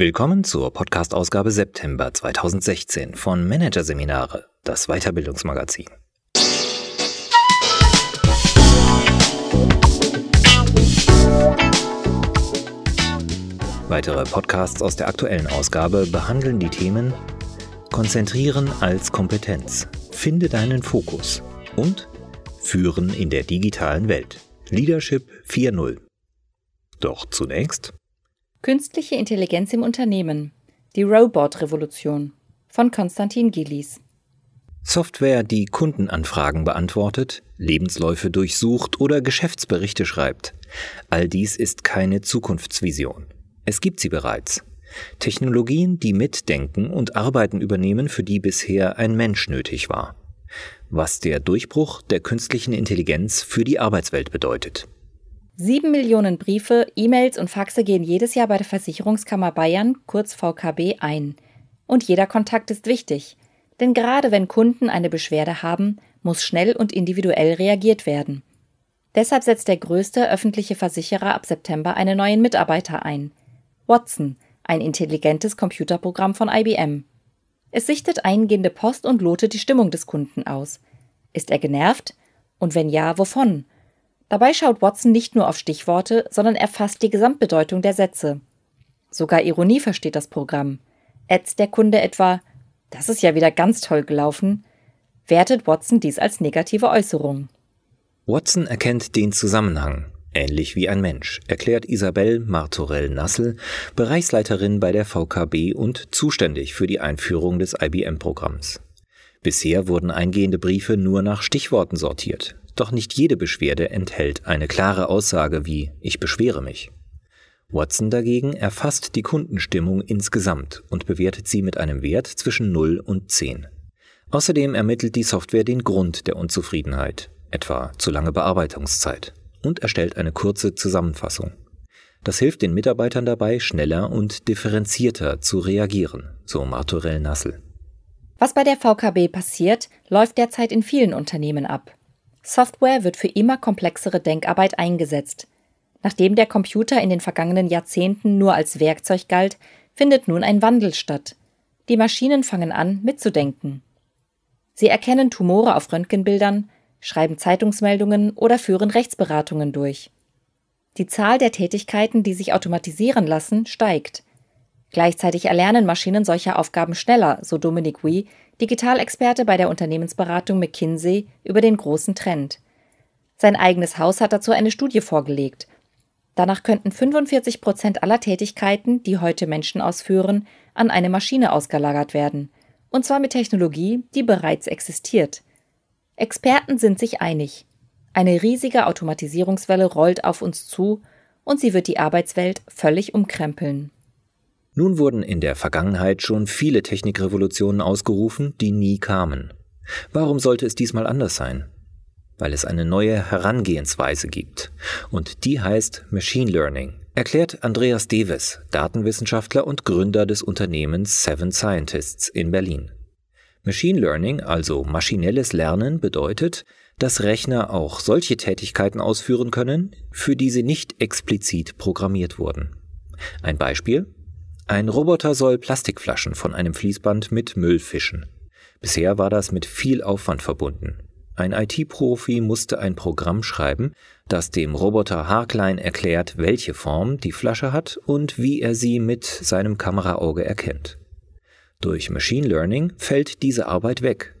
Willkommen zur Podcast-Ausgabe September 2016 von Managerseminare, das Weiterbildungsmagazin. Weitere Podcasts aus der aktuellen Ausgabe behandeln die Themen Konzentrieren als Kompetenz, finde deinen Fokus und Führen in der digitalen Welt. Leadership 4.0. Doch zunächst Künstliche Intelligenz im Unternehmen. Die Robot-Revolution von Konstantin Gillies. Software, die Kundenanfragen beantwortet, Lebensläufe durchsucht oder Geschäftsberichte schreibt. All dies ist keine Zukunftsvision. Es gibt sie bereits. Technologien, die mitdenken und Arbeiten übernehmen, für die bisher ein Mensch nötig war. Was der Durchbruch der künstlichen Intelligenz für die Arbeitswelt bedeutet. Sieben Millionen Briefe, E-Mails und Faxe gehen jedes Jahr bei der Versicherungskammer Bayern, kurz VKB, ein. Und jeder Kontakt ist wichtig. Denn gerade wenn Kunden eine Beschwerde haben, muss schnell und individuell reagiert werden. Deshalb setzt der größte öffentliche Versicherer ab September einen neuen Mitarbeiter ein. Watson, ein intelligentes Computerprogramm von IBM. Es sichtet eingehende Post und lotet die Stimmung des Kunden aus. Ist er genervt? Und wenn ja, wovon? Dabei schaut Watson nicht nur auf Stichworte, sondern erfasst die Gesamtbedeutung der Sätze. Sogar Ironie versteht das Programm. Ätzt der Kunde etwa, das ist ja wieder ganz toll gelaufen, wertet Watson dies als negative Äußerung. Watson erkennt den Zusammenhang, ähnlich wie ein Mensch, erklärt Isabel Martorell-Nassel, Bereichsleiterin bei der VKB und zuständig für die Einführung des IBM-Programms. Bisher wurden eingehende Briefe nur nach Stichworten sortiert. Doch nicht jede Beschwerde enthält eine klare Aussage wie ich beschwere mich. Watson dagegen erfasst die Kundenstimmung insgesamt und bewertet sie mit einem Wert zwischen 0 und 10. Außerdem ermittelt die Software den Grund der Unzufriedenheit, etwa zu lange Bearbeitungszeit, und erstellt eine kurze Zusammenfassung. Das hilft den Mitarbeitern dabei, schneller und differenzierter zu reagieren, so Martorell Nassel. Was bei der VKB passiert, läuft derzeit in vielen Unternehmen ab. Software wird für immer komplexere Denkarbeit eingesetzt. Nachdem der Computer in den vergangenen Jahrzehnten nur als Werkzeug galt, findet nun ein Wandel statt. Die Maschinen fangen an, mitzudenken. Sie erkennen Tumore auf Röntgenbildern, schreiben Zeitungsmeldungen oder führen Rechtsberatungen durch. Die Zahl der Tätigkeiten, die sich automatisieren lassen, steigt. Gleichzeitig erlernen Maschinen solche Aufgaben schneller, so Dominic Wee, Digitalexperte bei der Unternehmensberatung McKinsey, über den großen Trend. Sein eigenes Haus hat dazu eine Studie vorgelegt. Danach könnten 45 Prozent aller Tätigkeiten, die heute Menschen ausführen, an eine Maschine ausgelagert werden. Und zwar mit Technologie, die bereits existiert. Experten sind sich einig. Eine riesige Automatisierungswelle rollt auf uns zu und sie wird die Arbeitswelt völlig umkrempeln. Nun wurden in der Vergangenheit schon viele Technikrevolutionen ausgerufen, die nie kamen. Warum sollte es diesmal anders sein? Weil es eine neue Herangehensweise gibt. Und die heißt Machine Learning, erklärt Andreas Deves, Datenwissenschaftler und Gründer des Unternehmens Seven Scientists in Berlin. Machine Learning, also maschinelles Lernen, bedeutet, dass Rechner auch solche Tätigkeiten ausführen können, für die sie nicht explizit programmiert wurden. Ein Beispiel ein Roboter soll Plastikflaschen von einem Fließband mit Müll fischen. Bisher war das mit viel Aufwand verbunden. Ein IT-Profi musste ein Programm schreiben, das dem Roboter haarklein erklärt, welche Form die Flasche hat und wie er sie mit seinem Kameraauge erkennt. Durch Machine Learning fällt diese Arbeit weg.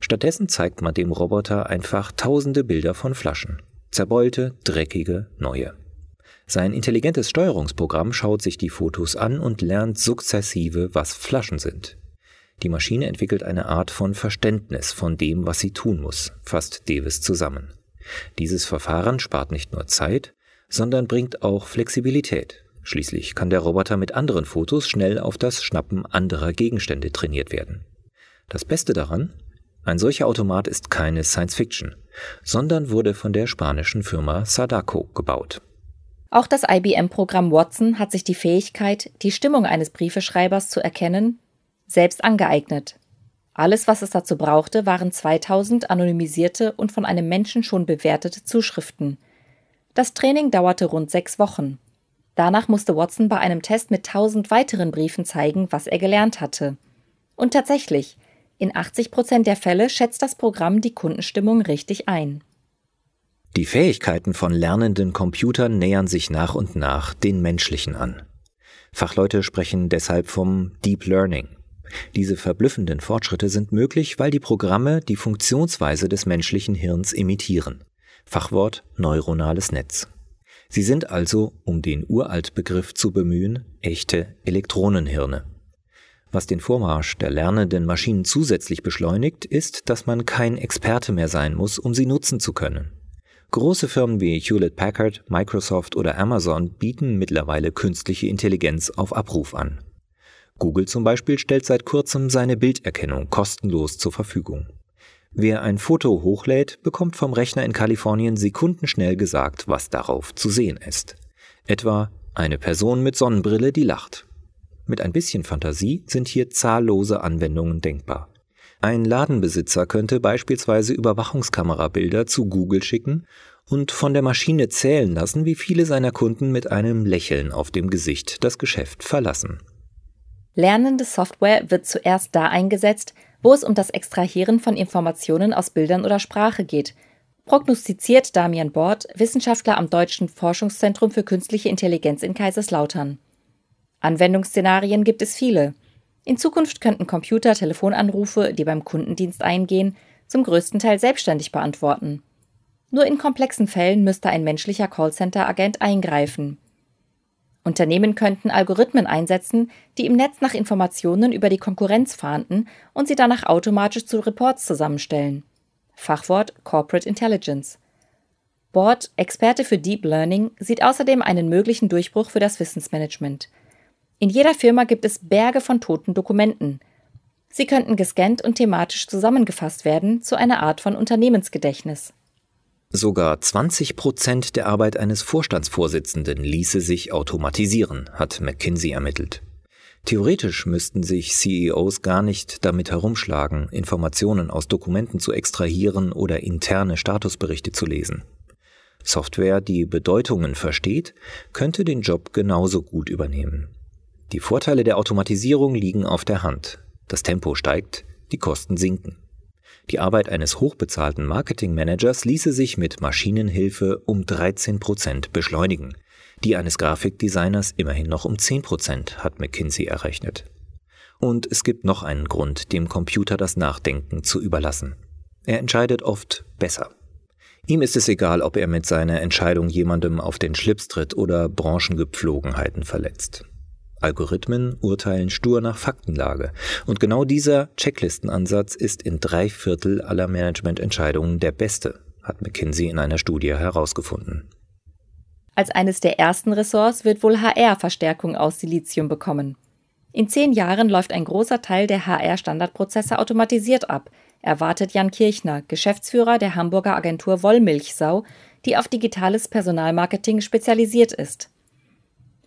Stattdessen zeigt man dem Roboter einfach tausende Bilder von Flaschen. Zerbeulte, dreckige, neue. Sein intelligentes Steuerungsprogramm schaut sich die Fotos an und lernt sukzessive, was Flaschen sind. Die Maschine entwickelt eine Art von Verständnis von dem, was sie tun muss, fasst Davis zusammen. Dieses Verfahren spart nicht nur Zeit, sondern bringt auch Flexibilität. Schließlich kann der Roboter mit anderen Fotos schnell auf das Schnappen anderer Gegenstände trainiert werden. Das Beste daran? Ein solcher Automat ist keine Science Fiction, sondern wurde von der spanischen Firma Sadako gebaut. Auch das IBM-Programm Watson hat sich die Fähigkeit, die Stimmung eines Briefeschreibers zu erkennen, selbst angeeignet. Alles, was es dazu brauchte, waren 2000 anonymisierte und von einem Menschen schon bewertete Zuschriften. Das Training dauerte rund sechs Wochen. Danach musste Watson bei einem Test mit tausend weiteren Briefen zeigen, was er gelernt hatte. Und tatsächlich, in 80 Prozent der Fälle schätzt das Programm die Kundenstimmung richtig ein. Die Fähigkeiten von lernenden Computern nähern sich nach und nach den menschlichen an. Fachleute sprechen deshalb vom Deep Learning. Diese verblüffenden Fortschritte sind möglich, weil die Programme die Funktionsweise des menschlichen Hirns imitieren. Fachwort neuronales Netz. Sie sind also, um den Uraltbegriff zu bemühen, echte Elektronenhirne. Was den Vormarsch der lernenden Maschinen zusätzlich beschleunigt, ist, dass man kein Experte mehr sein muss, um sie nutzen zu können. Große Firmen wie Hewlett Packard, Microsoft oder Amazon bieten mittlerweile künstliche Intelligenz auf Abruf an. Google zum Beispiel stellt seit kurzem seine Bilderkennung kostenlos zur Verfügung. Wer ein Foto hochlädt, bekommt vom Rechner in Kalifornien sekundenschnell gesagt, was darauf zu sehen ist. Etwa eine Person mit Sonnenbrille, die lacht. Mit ein bisschen Fantasie sind hier zahllose Anwendungen denkbar. Ein Ladenbesitzer könnte beispielsweise Überwachungskamerabilder zu Google schicken und von der Maschine zählen lassen, wie viele seiner Kunden mit einem Lächeln auf dem Gesicht das Geschäft verlassen. Lernende Software wird zuerst da eingesetzt, wo es um das Extrahieren von Informationen aus Bildern oder Sprache geht, prognostiziert Damian Bord, Wissenschaftler am Deutschen Forschungszentrum für künstliche Intelligenz in Kaiserslautern. Anwendungsszenarien gibt es viele. In Zukunft könnten Computer Telefonanrufe, die beim Kundendienst eingehen, zum größten Teil selbstständig beantworten. Nur in komplexen Fällen müsste ein menschlicher Callcenter-Agent eingreifen. Unternehmen könnten Algorithmen einsetzen, die im Netz nach Informationen über die Konkurrenz fahnden und sie danach automatisch zu Reports zusammenstellen. Fachwort Corporate Intelligence. Board, Experte für Deep Learning, sieht außerdem einen möglichen Durchbruch für das Wissensmanagement. In jeder Firma gibt es Berge von toten Dokumenten. Sie könnten gescannt und thematisch zusammengefasst werden zu einer Art von Unternehmensgedächtnis. Sogar 20 Prozent der Arbeit eines Vorstandsvorsitzenden ließe sich automatisieren, hat McKinsey ermittelt. Theoretisch müssten sich CEOs gar nicht damit herumschlagen, Informationen aus Dokumenten zu extrahieren oder interne Statusberichte zu lesen. Software, die Bedeutungen versteht, könnte den Job genauso gut übernehmen. Die Vorteile der Automatisierung liegen auf der Hand. Das Tempo steigt, die Kosten sinken. Die Arbeit eines hochbezahlten Marketingmanagers ließe sich mit Maschinenhilfe um 13 Prozent beschleunigen. Die eines Grafikdesigners immerhin noch um 10 Prozent, hat McKinsey errechnet. Und es gibt noch einen Grund, dem Computer das Nachdenken zu überlassen. Er entscheidet oft besser. Ihm ist es egal, ob er mit seiner Entscheidung jemandem auf den Schlips tritt oder Branchengepflogenheiten verletzt. Algorithmen urteilen stur nach Faktenlage. Und genau dieser Checklistenansatz ist in drei Viertel aller Managemententscheidungen der beste, hat McKinsey in einer Studie herausgefunden. Als eines der ersten Ressorts wird wohl HR Verstärkung aus Silizium bekommen. In zehn Jahren läuft ein großer Teil der HR-Standardprozesse automatisiert ab, erwartet Jan Kirchner, Geschäftsführer der Hamburger Agentur Wollmilchsau, die auf digitales Personalmarketing spezialisiert ist.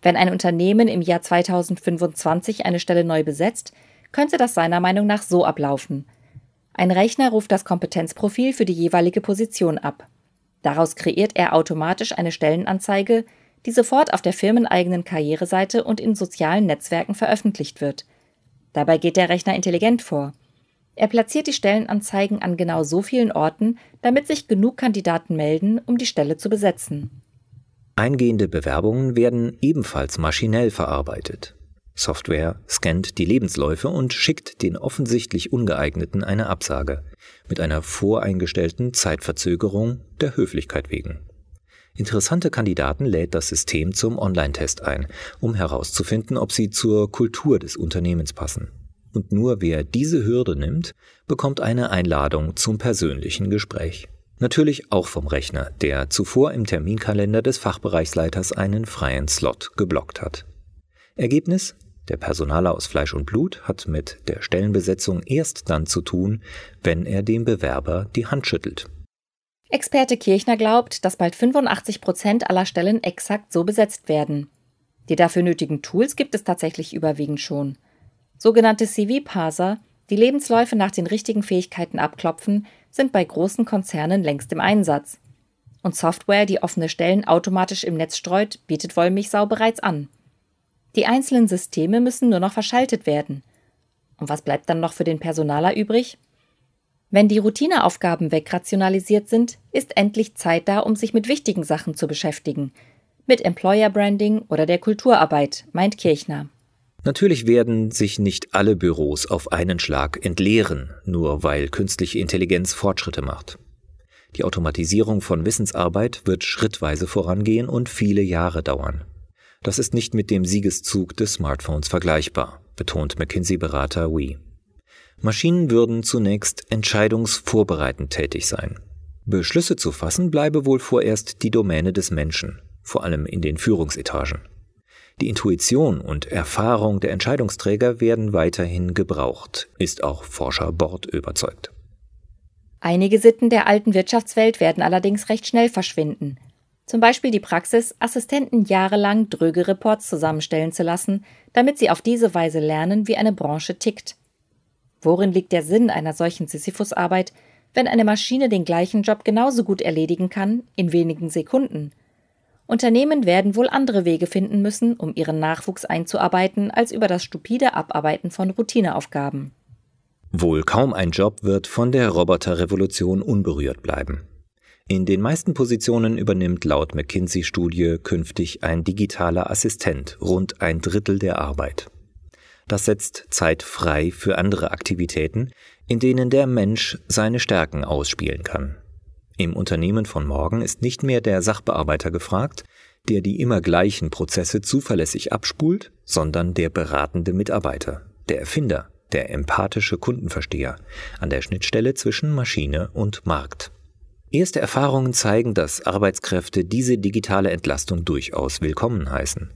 Wenn ein Unternehmen im Jahr 2025 eine Stelle neu besetzt, könnte das seiner Meinung nach so ablaufen. Ein Rechner ruft das Kompetenzprofil für die jeweilige Position ab. Daraus kreiert er automatisch eine Stellenanzeige, die sofort auf der firmeneigenen Karriereseite und in sozialen Netzwerken veröffentlicht wird. Dabei geht der Rechner intelligent vor. Er platziert die Stellenanzeigen an genau so vielen Orten, damit sich genug Kandidaten melden, um die Stelle zu besetzen. Eingehende Bewerbungen werden ebenfalls maschinell verarbeitet. Software scannt die Lebensläufe und schickt den offensichtlich ungeeigneten eine Absage mit einer voreingestellten Zeitverzögerung der Höflichkeit wegen. Interessante Kandidaten lädt das System zum Online-Test ein, um herauszufinden, ob sie zur Kultur des Unternehmens passen. Und nur wer diese Hürde nimmt, bekommt eine Einladung zum persönlichen Gespräch. Natürlich auch vom Rechner, der zuvor im Terminkalender des Fachbereichsleiters einen freien Slot geblockt hat. Ergebnis? Der Personaler aus Fleisch und Blut hat mit der Stellenbesetzung erst dann zu tun, wenn er dem Bewerber die Hand schüttelt. Experte Kirchner glaubt, dass bald 85 Prozent aller Stellen exakt so besetzt werden. Die dafür nötigen Tools gibt es tatsächlich überwiegend schon. Sogenannte CV-Parser, die Lebensläufe nach den richtigen Fähigkeiten abklopfen, sind bei großen Konzernen längst im Einsatz. Und Software, die offene Stellen automatisch im Netz streut, bietet Wollmilchsau bereits an. Die einzelnen Systeme müssen nur noch verschaltet werden. Und was bleibt dann noch für den Personaler übrig? Wenn die Routineaufgaben wegrationalisiert sind, ist endlich Zeit da, um sich mit wichtigen Sachen zu beschäftigen. Mit Employer Branding oder der Kulturarbeit, meint Kirchner. Natürlich werden sich nicht alle Büros auf einen Schlag entleeren, nur weil künstliche Intelligenz Fortschritte macht. Die Automatisierung von Wissensarbeit wird schrittweise vorangehen und viele Jahre dauern. Das ist nicht mit dem Siegeszug des Smartphones vergleichbar, betont McKinsey-Berater Wee. Maschinen würden zunächst entscheidungsvorbereitend tätig sein. Beschlüsse zu fassen bleibe wohl vorerst die Domäne des Menschen, vor allem in den Führungsetagen. Die Intuition und Erfahrung der Entscheidungsträger werden weiterhin gebraucht, ist auch Forscher Bord überzeugt. Einige Sitten der alten Wirtschaftswelt werden allerdings recht schnell verschwinden. Zum Beispiel die Praxis, Assistenten jahrelang dröge Reports zusammenstellen zu lassen, damit sie auf diese Weise lernen, wie eine Branche tickt. Worin liegt der Sinn einer solchen Sisyphusarbeit, wenn eine Maschine den gleichen Job genauso gut erledigen kann, in wenigen Sekunden? Unternehmen werden wohl andere Wege finden müssen, um ihren Nachwuchs einzuarbeiten, als über das stupide Abarbeiten von Routineaufgaben. Wohl kaum ein Job wird von der Roboterrevolution unberührt bleiben. In den meisten Positionen übernimmt laut McKinsey-Studie künftig ein digitaler Assistent rund ein Drittel der Arbeit. Das setzt Zeit frei für andere Aktivitäten, in denen der Mensch seine Stärken ausspielen kann. Im Unternehmen von morgen ist nicht mehr der Sachbearbeiter gefragt, der die immer gleichen Prozesse zuverlässig abspult, sondern der beratende Mitarbeiter, der Erfinder, der empathische Kundenversteher an der Schnittstelle zwischen Maschine und Markt. Erste Erfahrungen zeigen, dass Arbeitskräfte diese digitale Entlastung durchaus willkommen heißen.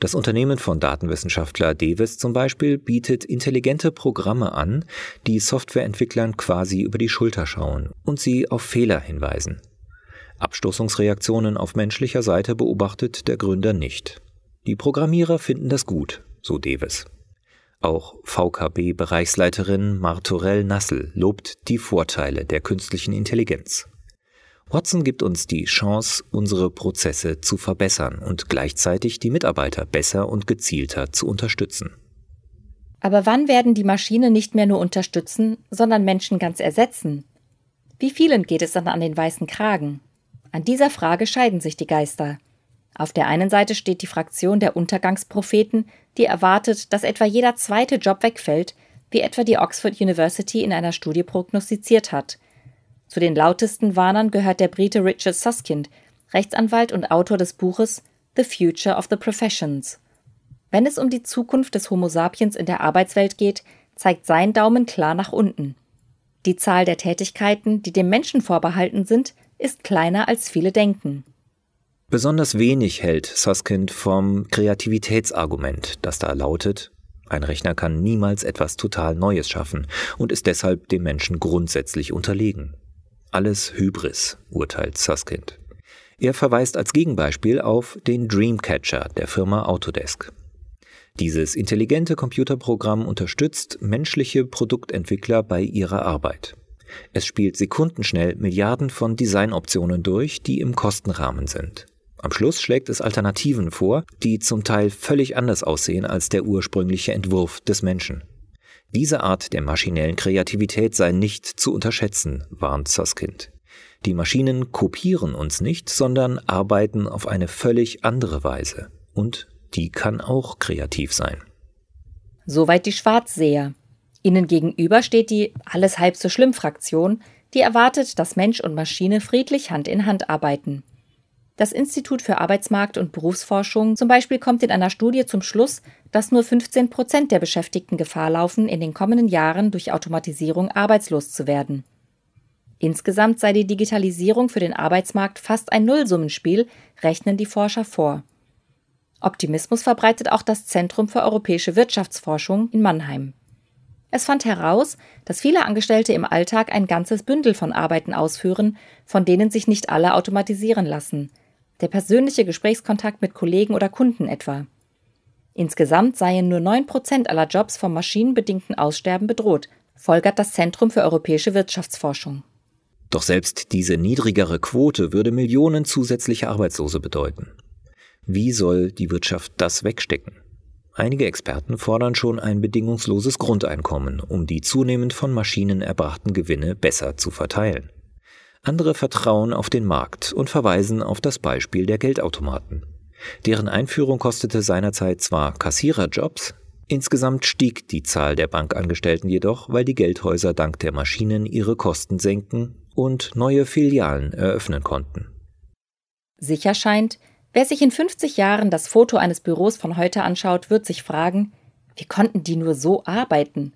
Das Unternehmen von Datenwissenschaftler Devis zum Beispiel bietet intelligente Programme an, die Softwareentwicklern quasi über die Schulter schauen und sie auf Fehler hinweisen. Abstoßungsreaktionen auf menschlicher Seite beobachtet der Gründer nicht. Die Programmierer finden das gut, so Devis. Auch VKB-Bereichsleiterin Martorell Nassel lobt die Vorteile der künstlichen Intelligenz. Watson gibt uns die Chance, unsere Prozesse zu verbessern und gleichzeitig die Mitarbeiter besser und gezielter zu unterstützen. Aber wann werden die Maschinen nicht mehr nur unterstützen, sondern Menschen ganz ersetzen? Wie vielen geht es dann an den weißen Kragen? An dieser Frage scheiden sich die Geister. Auf der einen Seite steht die Fraktion der Untergangspropheten, die erwartet, dass etwa jeder zweite Job wegfällt, wie etwa die Oxford University in einer Studie prognostiziert hat. Zu den lautesten Warnern gehört der Brite Richard Susskind, Rechtsanwalt und Autor des Buches The Future of the Professions. Wenn es um die Zukunft des Homo sapiens in der Arbeitswelt geht, zeigt sein Daumen klar nach unten. Die Zahl der Tätigkeiten, die dem Menschen vorbehalten sind, ist kleiner als viele denken. Besonders wenig hält Susskind vom Kreativitätsargument, das da lautet, ein Rechner kann niemals etwas total Neues schaffen und ist deshalb dem Menschen grundsätzlich unterlegen. Alles Hybris, urteilt Susskind. Er verweist als Gegenbeispiel auf den Dreamcatcher der Firma Autodesk. Dieses intelligente Computerprogramm unterstützt menschliche Produktentwickler bei ihrer Arbeit. Es spielt sekundenschnell Milliarden von Designoptionen durch, die im Kostenrahmen sind. Am Schluss schlägt es Alternativen vor, die zum Teil völlig anders aussehen als der ursprüngliche Entwurf des Menschen. Diese Art der maschinellen Kreativität sei nicht zu unterschätzen, warnt Susskind. Die Maschinen kopieren uns nicht, sondern arbeiten auf eine völlig andere Weise. Und die kann auch kreativ sein. Soweit die Schwarzseher. Ihnen gegenüber steht die Alles halb so schlimm Fraktion, die erwartet, dass Mensch und Maschine friedlich Hand in Hand arbeiten. Das Institut für Arbeitsmarkt und Berufsforschung zum Beispiel kommt in einer Studie zum Schluss, dass nur 15 Prozent der Beschäftigten Gefahr laufen, in den kommenden Jahren durch Automatisierung arbeitslos zu werden. Insgesamt sei die Digitalisierung für den Arbeitsmarkt fast ein Nullsummenspiel, rechnen die Forscher vor. Optimismus verbreitet auch das Zentrum für europäische Wirtschaftsforschung in Mannheim. Es fand heraus, dass viele Angestellte im Alltag ein ganzes Bündel von Arbeiten ausführen, von denen sich nicht alle automatisieren lassen der persönliche Gesprächskontakt mit Kollegen oder Kunden etwa. Insgesamt seien nur 9 Prozent aller Jobs vom maschinenbedingten Aussterben bedroht, folgert das Zentrum für europäische Wirtschaftsforschung. Doch selbst diese niedrigere Quote würde Millionen zusätzliche Arbeitslose bedeuten. Wie soll die Wirtschaft das wegstecken? Einige Experten fordern schon ein bedingungsloses Grundeinkommen, um die zunehmend von Maschinen erbrachten Gewinne besser zu verteilen. Andere vertrauen auf den Markt und verweisen auf das Beispiel der Geldautomaten. Deren Einführung kostete seinerzeit zwar Kassiererjobs, insgesamt stieg die Zahl der Bankangestellten jedoch, weil die Geldhäuser dank der Maschinen ihre Kosten senken und neue Filialen eröffnen konnten. Sicher scheint, wer sich in 50 Jahren das Foto eines Büros von heute anschaut, wird sich fragen, wie konnten die nur so arbeiten?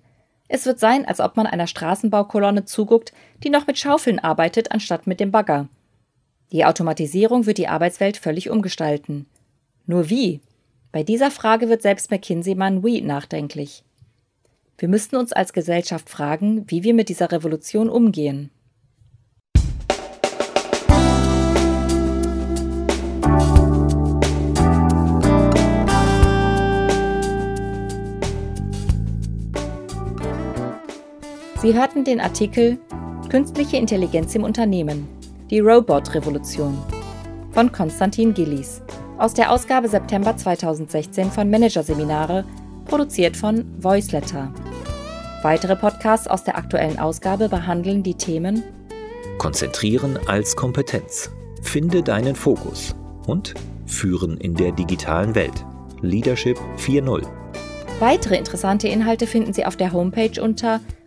Es wird sein, als ob man einer Straßenbaukolonne zuguckt, die noch mit Schaufeln arbeitet, anstatt mit dem Bagger. Die Automatisierung wird die Arbeitswelt völlig umgestalten. Nur wie? Bei dieser Frage wird selbst McKinsey-Mann Wee nachdenklich. Wir müssten uns als Gesellschaft fragen, wie wir mit dieser Revolution umgehen. Sie hörten den Artikel Künstliche Intelligenz im Unternehmen. Die Robot-Revolution von Konstantin Gillies aus der Ausgabe September 2016 von Managerseminare, produziert von Voiceletter. Weitere Podcasts aus der aktuellen Ausgabe behandeln die Themen Konzentrieren als Kompetenz. Finde deinen Fokus. Und Führen in der digitalen Welt. Leadership 4.0. Weitere interessante Inhalte finden Sie auf der Homepage unter